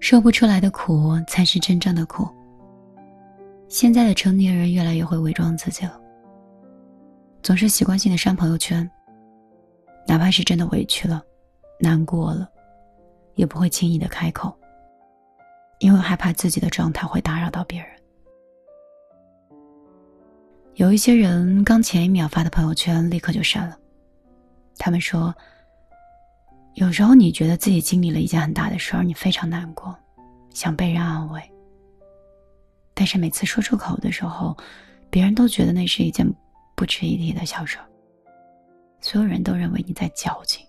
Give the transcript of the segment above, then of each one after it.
说不出来的苦才是真正的苦。现在的成年人越来越会伪装自己了，总是习惯性的删朋友圈，哪怕是真的委屈了、难过了，也不会轻易的开口，因为害怕自己的状态会打扰到别人。有一些人刚前一秒发的朋友圈立刻就删了。他们说，有时候你觉得自己经历了一件很大的事儿，你非常难过，想被人安慰。但是每次说出口的时候，别人都觉得那是一件不值一提的小事儿。所有人都认为你在矫情。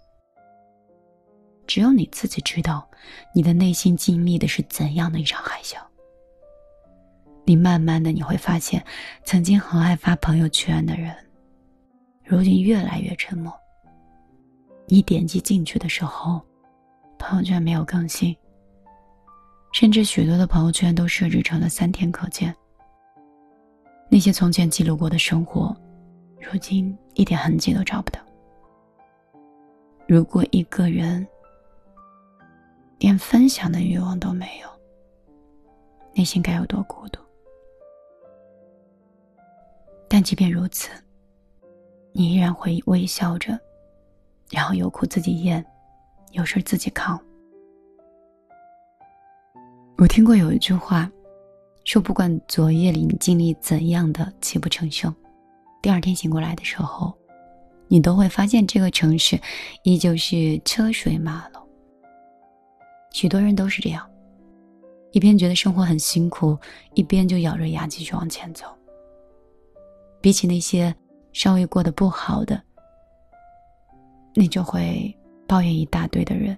只有你自己知道，你的内心经历的是怎样的一场海啸。你慢慢的你会发现，曾经很爱发朋友圈的人，如今越来越沉默。你点击进去的时候，朋友圈没有更新，甚至许多的朋友圈都设置成了三天可见。那些从前记录过的生活，如今一点痕迹都找不到。如果一个人连分享的欲望都没有，内心该有多孤独？但即便如此，你依然会微笑着，然后有苦自己咽，有事自己扛。我听过有一句话，说不管昨夜里你经历怎样的泣不成声，第二天醒过来的时候，你都会发现这个城市依旧是车水马龙。许多人都是这样，一边觉得生活很辛苦，一边就咬着牙继续往前走。比起那些稍微过得不好的，你就会抱怨一大堆的人。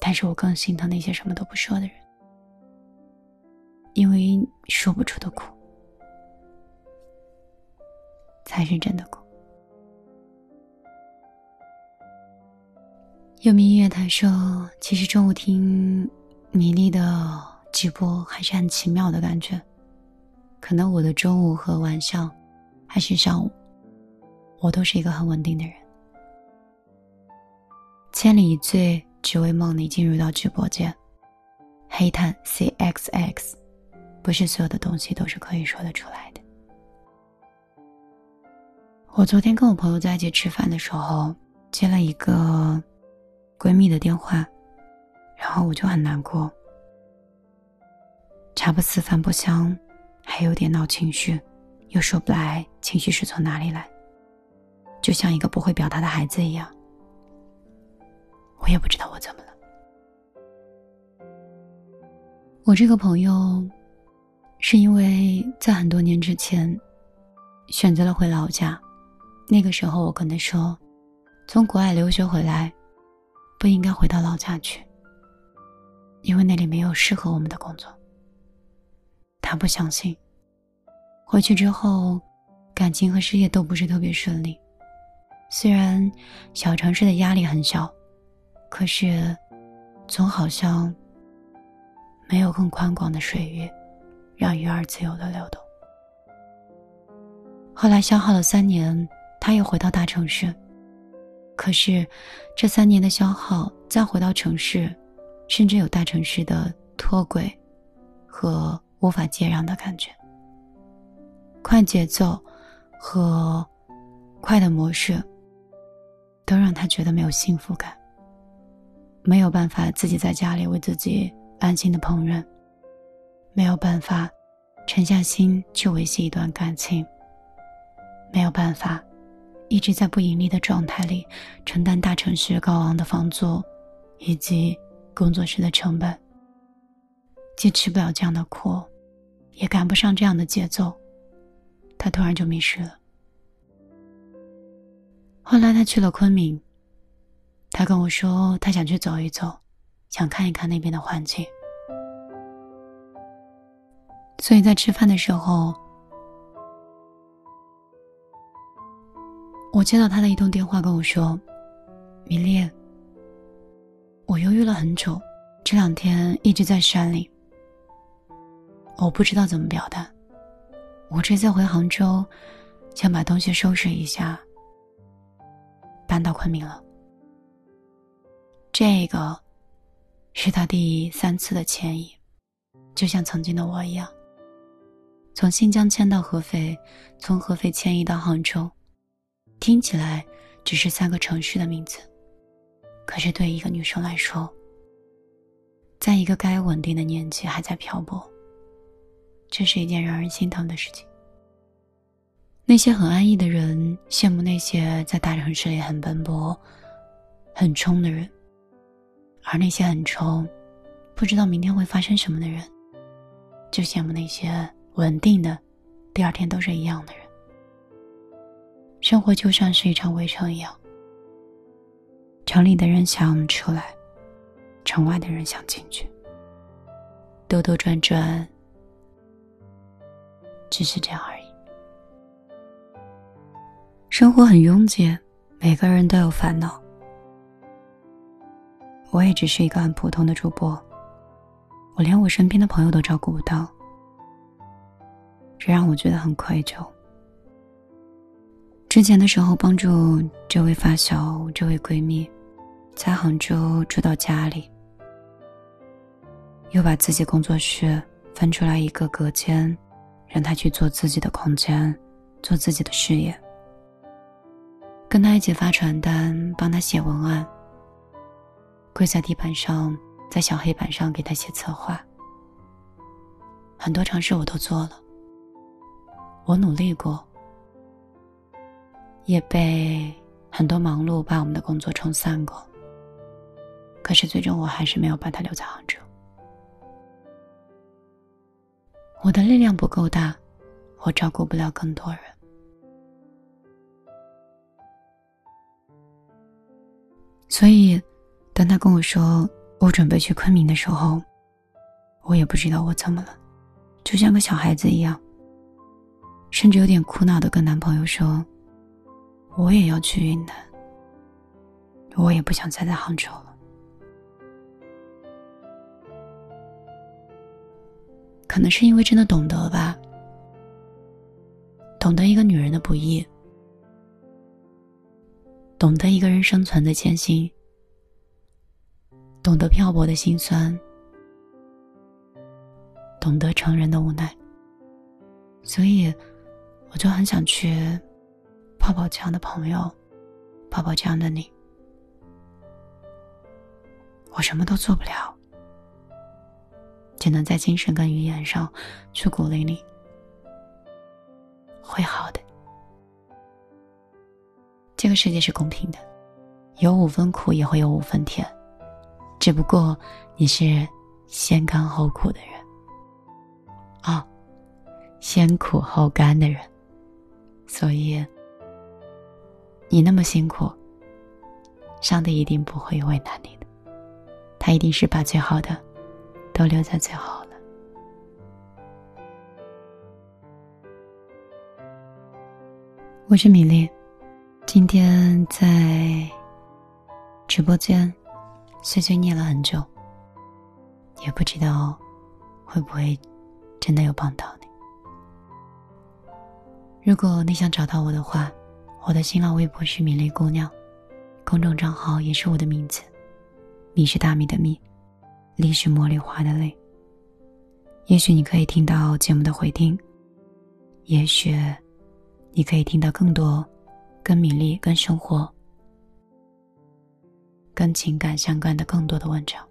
但是我更心疼那些什么都不说的人，因为说不出的苦，才是真的苦。有名音乐台说：“其实中午听米粒的直播还是很奇妙的感觉。”可能我的中午和晚上，还是上午，我都是一个很稳定的人。千里一醉，只为梦里进入到直播间。黑炭 C X X，不是所有的东西都是可以说得出来的。我昨天跟我朋友在一起吃饭的时候，接了一个闺蜜的电话，然后我就很难过。茶不思饭不香。还有点闹情绪，又说不来情绪是从哪里来，就像一个不会表达的孩子一样。我也不知道我怎么了。我这个朋友，是因为在很多年之前，选择了回老家。那个时候我跟他说，从国外留学回来，不应该回到老家去，因为那里没有适合我们的工作。他不相信。回去之后，感情和事业都不是特别顺利。虽然小城市的压力很小，可是总好像没有更宽广的水域，让鱼儿自由的流动。后来消耗了三年，他又回到大城市。可是这三年的消耗，再回到城市，甚至有大城市的脱轨和。无法接壤的感觉，快节奏和快的模式，都让他觉得没有幸福感。没有办法自己在家里为自己安心的烹饪，没有办法沉下心去维系一段感情，没有办法一直在不盈利的状态里承担大城市高昂的房租以及工作室的成本，既吃不了这样的苦。也赶不上这样的节奏，他突然就迷失了。后来他去了昆明，他跟我说他想去走一走，想看一看那边的环境。所以在吃饭的时候，我接到他的一通电话，跟我说：“米粒，我犹豫了很久，这两天一直在山里。”我不知道怎么表达。我这次回杭州，想把东西收拾一下，搬到昆明了。这个是他第三次的迁移，就像曾经的我一样，从新疆迁到合肥，从合肥迁移到杭州，听起来只是三个城市的名字，可是对一个女生来说，在一个该稳定的年纪还在漂泊，这是一件让人心疼的事情。那些很安逸的人羡慕那些在大城市里很奔波、很冲的人，而那些很冲、不知道明天会发生什么的人，就羡慕那些稳定的，第二天都是一样的人。生活就像是一场围城一样，城里的人想出来，城外的人想进去，兜兜转转，只是这样而已。生活很拥挤，每个人都有烦恼。我也只是一个很普通的主播，我连我身边的朋友都照顾不到，这让我觉得很愧疚。之前的时候，帮助这位发小、这位闺蜜，在杭州住到家里，又把自己工作室分出来一个隔间，让她去做自己的空间，做自己的事业。跟他一起发传单，帮他写文案。跪在地板上，在小黑板上给他写策划。很多尝试我都做了，我努力过，也被很多忙碌把我们的工作冲散过。可是最终我还是没有把他留在杭州。我的力量不够大，我照顾不了更多人。所以，当他跟我说我准备去昆明的时候，我也不知道我怎么了，就像个小孩子一样，甚至有点苦恼的跟男朋友说：“我也要去云南，我也不想再在杭州了。”可能是因为真的懂得吧，懂得一个女人的不易。懂得一个人生存的艰辛，懂得漂泊的辛酸，懂得成人的无奈，所以我就很想去泡泡这样的朋友，泡泡这样的你。我什么都做不了，只能在精神跟语言上去鼓励你，会好的。这个世界是公平的，有五分苦也会有五分甜，只不过你是先甘后苦的人，啊，先苦后甘的人，所以你那么辛苦，上帝一定不会为难你的，他一定是把最好的都留在最好了。我是米粒。今天在直播间碎碎念了很久，也不知道会不会真的有帮到你。如果你想找到我的话，我的新浪微博是米粒姑娘，公众账号也是我的名字，米是大米的米，粒是茉莉花的粒。也许你可以听到节目的回听，也许你可以听到更多。跟米粒、跟生活、跟情感相关的更多的文章。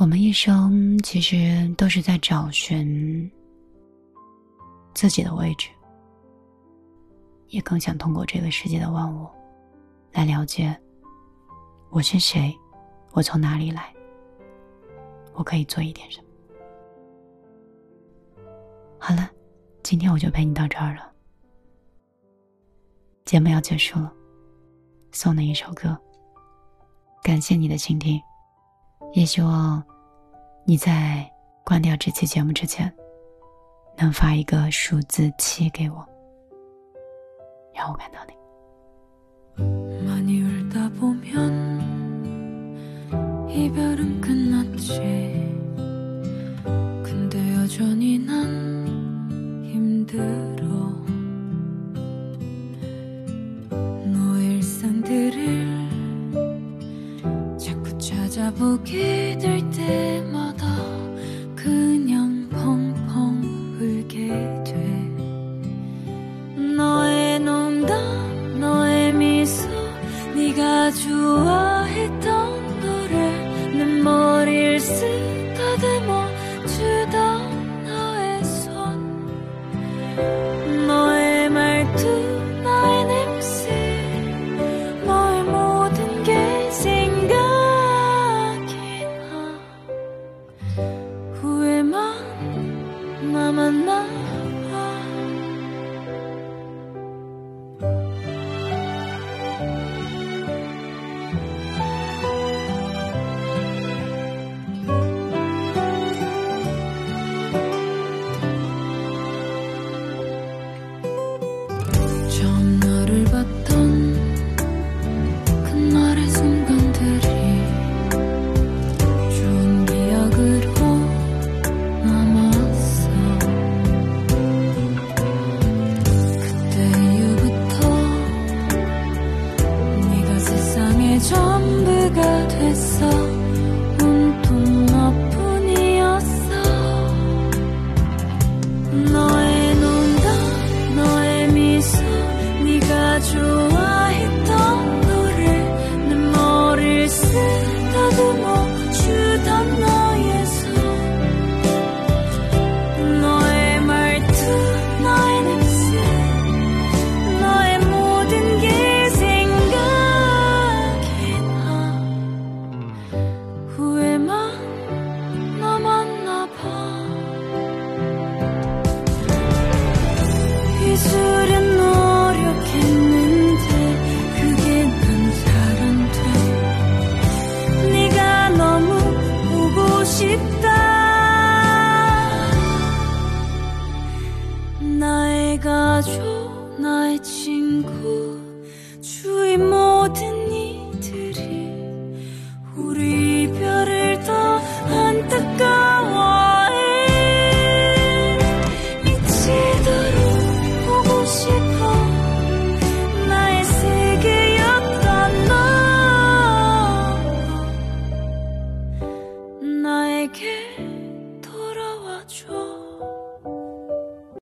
我们一生其实都是在找寻自己的位置，也更想通过这个世界的万物来了解我是谁，我从哪里来，我可以做一点什么。好了，今天我就陪你到这儿了。节目要结束了，送你一首歌。感谢你的倾听，也希望你在关掉这期节目之前，能发一个数字七给我，让我看到你。